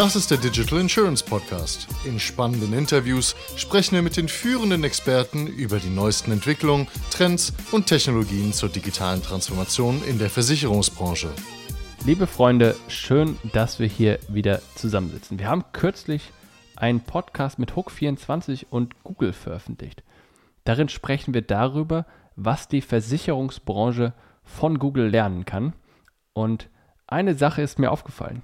Das ist der Digital Insurance Podcast. In spannenden Interviews sprechen wir mit den führenden Experten über die neuesten Entwicklungen, Trends und Technologien zur digitalen Transformation in der Versicherungsbranche. Liebe Freunde, schön, dass wir hier wieder zusammensitzen. Wir haben kürzlich einen Podcast mit Hook24 und Google veröffentlicht. Darin sprechen wir darüber, was die Versicherungsbranche von Google lernen kann. Und eine Sache ist mir aufgefallen.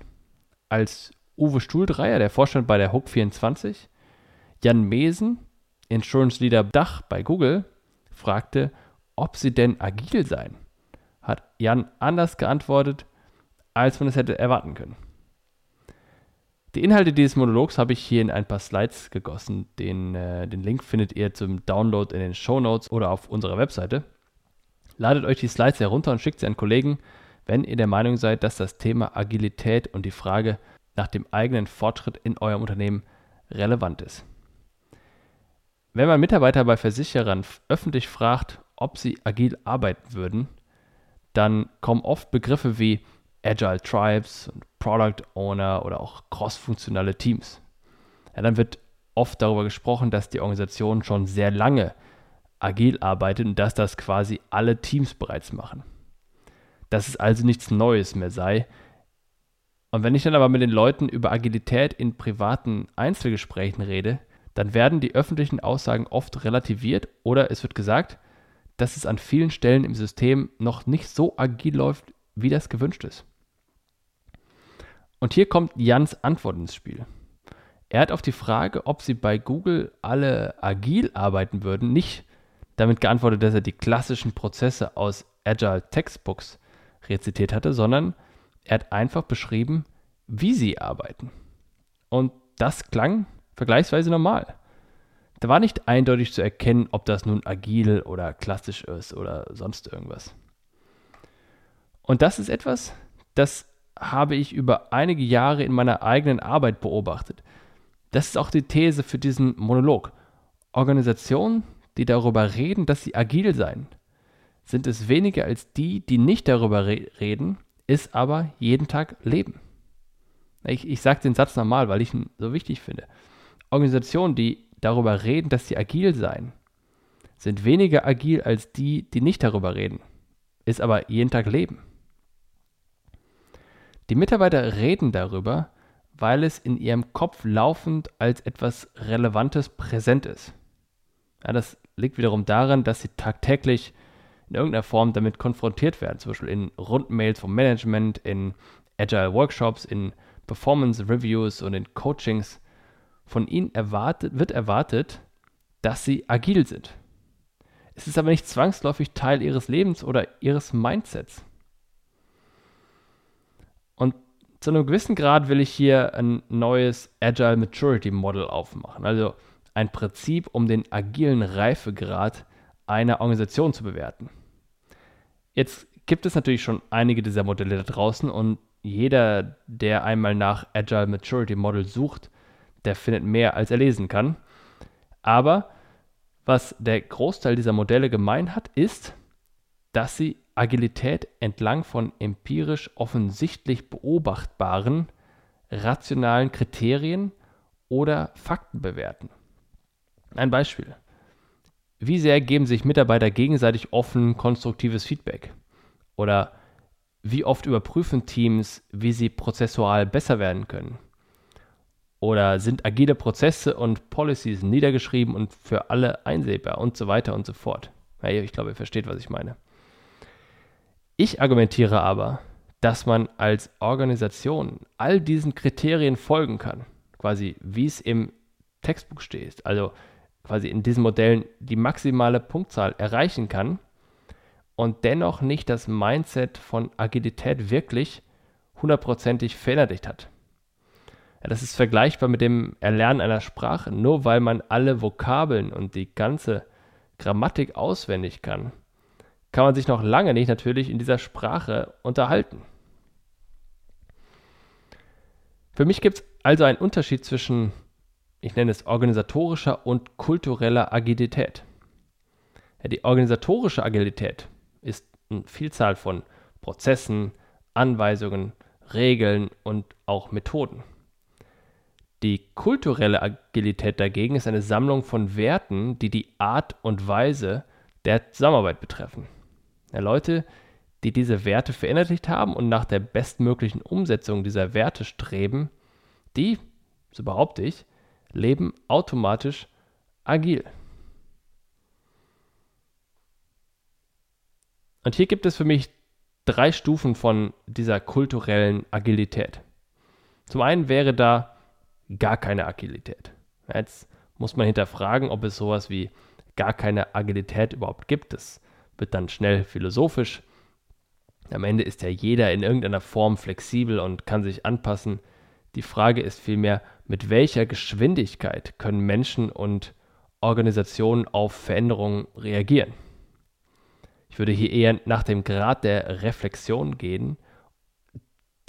Als Uwe Stuhldreier, der Vorstand bei der Hook24, Jan Mesen, Insurance Leader Dach bei Google, fragte, ob sie denn agil seien, hat Jan anders geantwortet, als man es hätte erwarten können. Die Inhalte dieses Monologs habe ich hier in ein paar Slides gegossen. Den, äh, den Link findet ihr zum Download in den Show Notes oder auf unserer Webseite. Ladet euch die Slides herunter und schickt sie an Kollegen, wenn ihr der Meinung seid, dass das Thema Agilität und die Frage nach dem eigenen Fortschritt in eurem Unternehmen relevant ist. Wenn man Mitarbeiter bei Versicherern öffentlich fragt, ob sie agil arbeiten würden, dann kommen oft Begriffe wie Agile Tribes und Product Owner oder auch crossfunktionale Teams. Ja, dann wird oft darüber gesprochen, dass die Organisation schon sehr lange agil arbeitet und dass das quasi alle Teams bereits machen. Dass es also nichts Neues mehr sei. Und wenn ich dann aber mit den Leuten über Agilität in privaten Einzelgesprächen rede, dann werden die öffentlichen Aussagen oft relativiert oder es wird gesagt, dass es an vielen Stellen im System noch nicht so agil läuft, wie das gewünscht ist. Und hier kommt Jans Antwort ins Spiel. Er hat auf die Frage, ob sie bei Google alle agil arbeiten würden, nicht damit geantwortet, dass er die klassischen Prozesse aus Agile Textbooks rezitiert hatte, sondern er hat einfach beschrieben, wie sie arbeiten. Und das klang vergleichsweise normal. Da war nicht eindeutig zu erkennen, ob das nun agil oder klassisch ist oder sonst irgendwas. Und das ist etwas, das habe ich über einige Jahre in meiner eigenen Arbeit beobachtet. Das ist auch die These für diesen Monolog. Organisationen, die darüber reden, dass sie agil seien, sind es weniger als die, die nicht darüber re reden, es aber jeden Tag leben. Ich, ich sage den Satz nochmal, weil ich ihn so wichtig finde. Organisationen, die darüber reden, dass sie agil seien, sind weniger agil als die, die nicht darüber reden, es aber jeden Tag leben. Die Mitarbeiter reden darüber, weil es in ihrem Kopf laufend als etwas Relevantes präsent ist. Ja, das liegt wiederum daran, dass sie tagtäglich in irgendeiner Form damit konfrontiert werden, zum Beispiel in Rundmails vom Management, in Agile Workshops, in Performance Reviews und in Coachings. Von ihnen erwartet, wird erwartet, dass sie agil sind. Es ist aber nicht zwangsläufig Teil ihres Lebens oder ihres Mindsets. Und zu einem gewissen Grad will ich hier ein neues Agile Maturity Model aufmachen. Also ein Prinzip, um den agilen Reifegrad einer Organisation zu bewerten. Jetzt gibt es natürlich schon einige dieser Modelle da draußen und jeder, der einmal nach Agile Maturity Model sucht, der findet mehr, als er lesen kann. Aber was der Großteil dieser Modelle gemein hat, ist, dass sie Agilität entlang von empirisch offensichtlich beobachtbaren, rationalen Kriterien oder Fakten bewerten. Ein Beispiel. Wie sehr geben sich Mitarbeiter gegenseitig offen konstruktives Feedback? Oder wie oft überprüfen Teams, wie sie prozessual besser werden können? Oder sind agile Prozesse und Policies niedergeschrieben und für alle einsehbar und so weiter und so fort? Ja, ich glaube, ihr versteht, was ich meine. Ich argumentiere aber, dass man als Organisation all diesen Kriterien folgen kann, quasi wie es im Textbuch steht, also quasi in diesen Modellen die maximale Punktzahl erreichen kann und dennoch nicht das Mindset von Agilität wirklich hundertprozentig verinnerlicht hat. Ja, das ist vergleichbar mit dem Erlernen einer Sprache. Nur weil man alle Vokabeln und die ganze Grammatik auswendig kann, kann man sich noch lange nicht natürlich in dieser Sprache unterhalten. Für mich gibt es also einen Unterschied zwischen, ich nenne es organisatorischer und kultureller Agilität. Ja, die organisatorische Agilität ist eine Vielzahl von Prozessen, Anweisungen, Regeln und auch Methoden. Die kulturelle Agilität dagegen ist eine Sammlung von Werten, die die Art und Weise der Zusammenarbeit betreffen. Ja, Leute, die diese Werte verinnerlicht haben und nach der bestmöglichen Umsetzung dieser Werte streben, die, so behaupte ich, leben automatisch agil. Und hier gibt es für mich drei Stufen von dieser kulturellen Agilität. Zum einen wäre da gar keine Agilität. Jetzt muss man hinterfragen, ob es sowas wie gar keine Agilität überhaupt gibt. Das wird dann schnell philosophisch. Am Ende ist ja jeder in irgendeiner Form flexibel und kann sich anpassen. Die Frage ist vielmehr, mit welcher Geschwindigkeit können Menschen und Organisationen auf Veränderungen reagieren. Ich würde hier eher nach dem Grad der Reflexion gehen.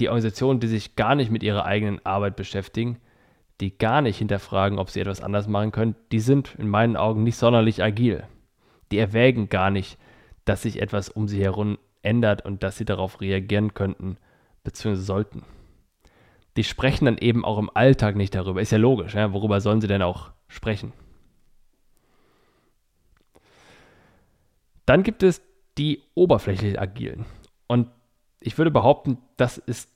Die Organisationen, die sich gar nicht mit ihrer eigenen Arbeit beschäftigen, die gar nicht hinterfragen, ob sie etwas anders machen können, die sind in meinen Augen nicht sonderlich agil. Die erwägen gar nicht, dass sich etwas um sie herum ändert und dass sie darauf reagieren könnten bzw. sollten. Die sprechen dann eben auch im Alltag nicht darüber. Ist ja logisch, ja? worüber sollen sie denn auch sprechen? Dann gibt es die oberflächlich agilen. Und ich würde behaupten, das ist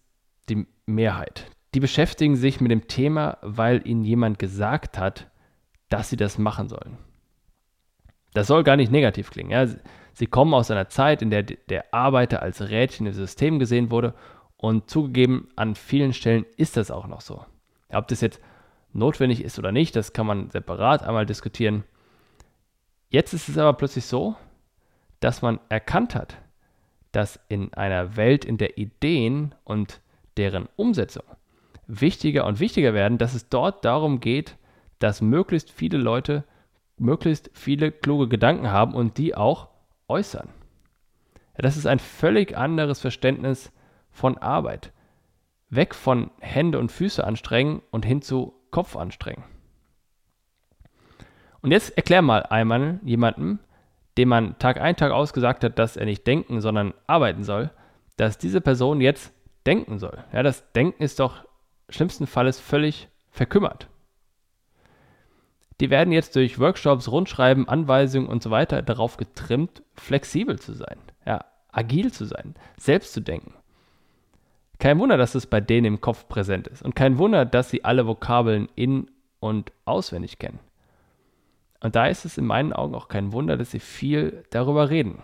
die Mehrheit. Die beschäftigen sich mit dem Thema, weil ihnen jemand gesagt hat, dass sie das machen sollen. Das soll gar nicht negativ klingen. Ja? Sie kommen aus einer Zeit, in der der Arbeiter als Rädchen im System gesehen wurde und zugegeben, an vielen Stellen ist das auch noch so. Ob das jetzt notwendig ist oder nicht, das kann man separat einmal diskutieren. Jetzt ist es aber plötzlich so, dass man erkannt hat, dass in einer Welt, in der Ideen und deren Umsetzung wichtiger und wichtiger werden, dass es dort darum geht, dass möglichst viele Leute möglichst viele kluge Gedanken haben und die auch äußern. Ja, das ist ein völlig anderes Verständnis von Arbeit. Weg von Hände und Füße anstrengen und hin zu Kopf anstrengen. Und jetzt erklär mal einmal jemandem, dem man Tag ein, Tag aus gesagt hat, dass er nicht denken, sondern arbeiten soll, dass diese Person jetzt denken soll. Ja, das Denken ist doch schlimmsten Falles völlig verkümmert. Die werden jetzt durch Workshops, Rundschreiben, Anweisungen und so weiter darauf getrimmt, flexibel zu sein, ja, agil zu sein, selbst zu denken. Kein Wunder, dass es bei denen im Kopf präsent ist und kein Wunder, dass sie alle Vokabeln in- und auswendig kennen. Und da ist es in meinen Augen auch kein Wunder, dass sie viel darüber reden.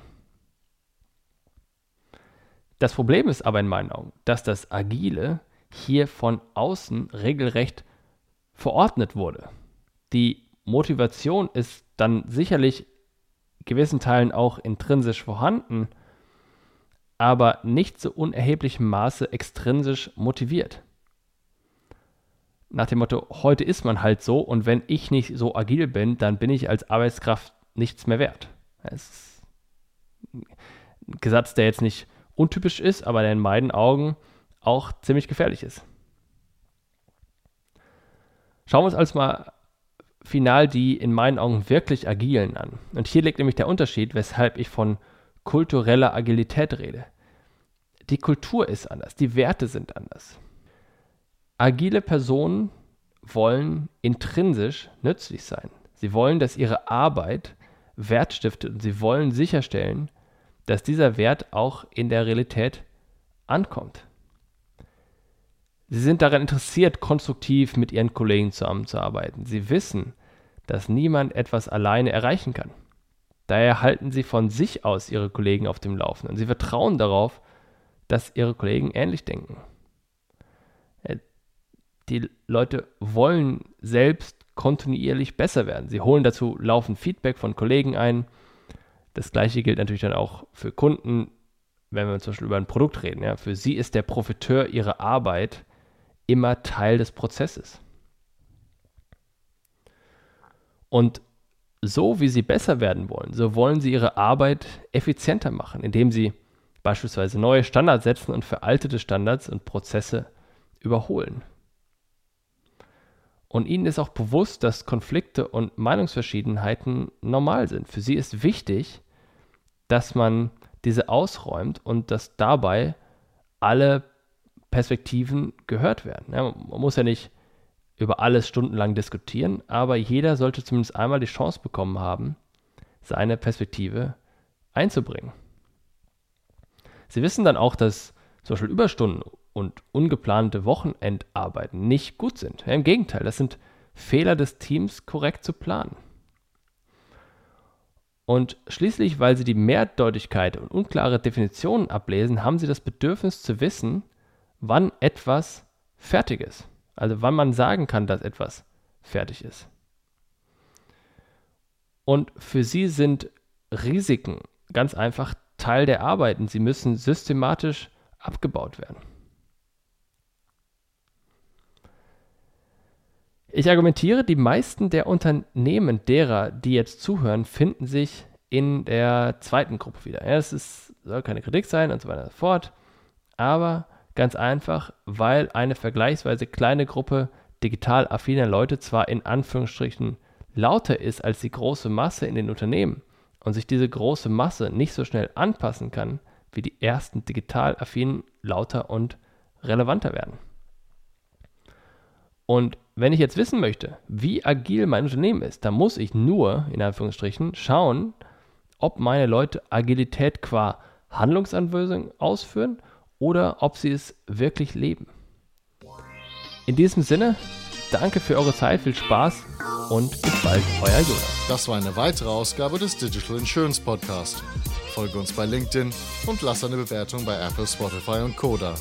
Das Problem ist aber in meinen Augen, dass das Agile hier von außen regelrecht verordnet wurde. Die Motivation ist dann sicherlich gewissen Teilen auch intrinsisch vorhanden, aber nicht zu unerheblichem Maße extrinsisch motiviert. Nach dem Motto, heute ist man halt so und wenn ich nicht so agil bin, dann bin ich als Arbeitskraft nichts mehr wert. Das ist ein Gesatz, der jetzt nicht untypisch ist, aber der in meinen Augen auch ziemlich gefährlich ist. Schauen wir uns also mal final die in meinen Augen wirklich agilen an. Und hier liegt nämlich der Unterschied, weshalb ich von kultureller Agilität rede. Die Kultur ist anders, die Werte sind anders. Agile Personen wollen intrinsisch nützlich sein. Sie wollen, dass ihre Arbeit Wert stiftet und sie wollen sicherstellen, dass dieser Wert auch in der Realität ankommt. Sie sind daran interessiert, konstruktiv mit ihren Kollegen zusammenzuarbeiten. Sie wissen, dass niemand etwas alleine erreichen kann. Daher halten sie von sich aus ihre Kollegen auf dem Laufenden. Sie vertrauen darauf, dass ihre Kollegen ähnlich denken. Äh, die Leute wollen selbst kontinuierlich besser werden. Sie holen dazu laufend Feedback von Kollegen ein. Das gleiche gilt natürlich dann auch für Kunden, wenn wir zum Beispiel über ein Produkt reden. Ja. Für sie ist der Profiteur ihrer Arbeit immer Teil des Prozesses. Und so wie sie besser werden wollen, so wollen sie ihre Arbeit effizienter machen, indem sie beispielsweise neue Standards setzen und veraltete Standards und Prozesse überholen. Und ihnen ist auch bewusst, dass Konflikte und Meinungsverschiedenheiten normal sind. Für sie ist wichtig, dass man diese ausräumt und dass dabei alle Perspektiven gehört werden. Ja, man muss ja nicht über alles stundenlang diskutieren, aber jeder sollte zumindest einmal die Chance bekommen haben, seine Perspektive einzubringen. Sie wissen dann auch, dass zum Beispiel Überstunden und ungeplante Wochenendarbeiten nicht gut sind. Ja, Im Gegenteil, das sind Fehler des Teams, korrekt zu planen. Und schließlich, weil sie die Mehrdeutigkeit und unklare Definitionen ablesen, haben sie das Bedürfnis zu wissen, wann etwas fertig ist. Also wann man sagen kann, dass etwas fertig ist. Und für sie sind Risiken ganz einfach Teil der Arbeiten. Sie müssen systematisch abgebaut werden. Ich argumentiere, die meisten der Unternehmen derer, die jetzt zuhören, finden sich in der zweiten Gruppe wieder. Es ist, soll keine Kritik sein und so weiter und so fort. Aber ganz einfach, weil eine vergleichsweise kleine Gruppe digital affiner Leute zwar in Anführungsstrichen lauter ist als die große Masse in den Unternehmen und sich diese große Masse nicht so schnell anpassen kann, wie die ersten digital affinen lauter und relevanter werden. Und wenn ich jetzt wissen möchte, wie agil mein Unternehmen ist, dann muss ich nur, in Anführungsstrichen, schauen, ob meine Leute Agilität qua Handlungsanweisung ausführen oder ob sie es wirklich leben. In diesem Sinne, danke für eure Zeit, viel Spaß und bis bald, euer Jonas. Das war eine weitere Ausgabe des Digital Insurance Podcast. Folge uns bei LinkedIn und lass eine Bewertung bei Apple, Spotify und Koda.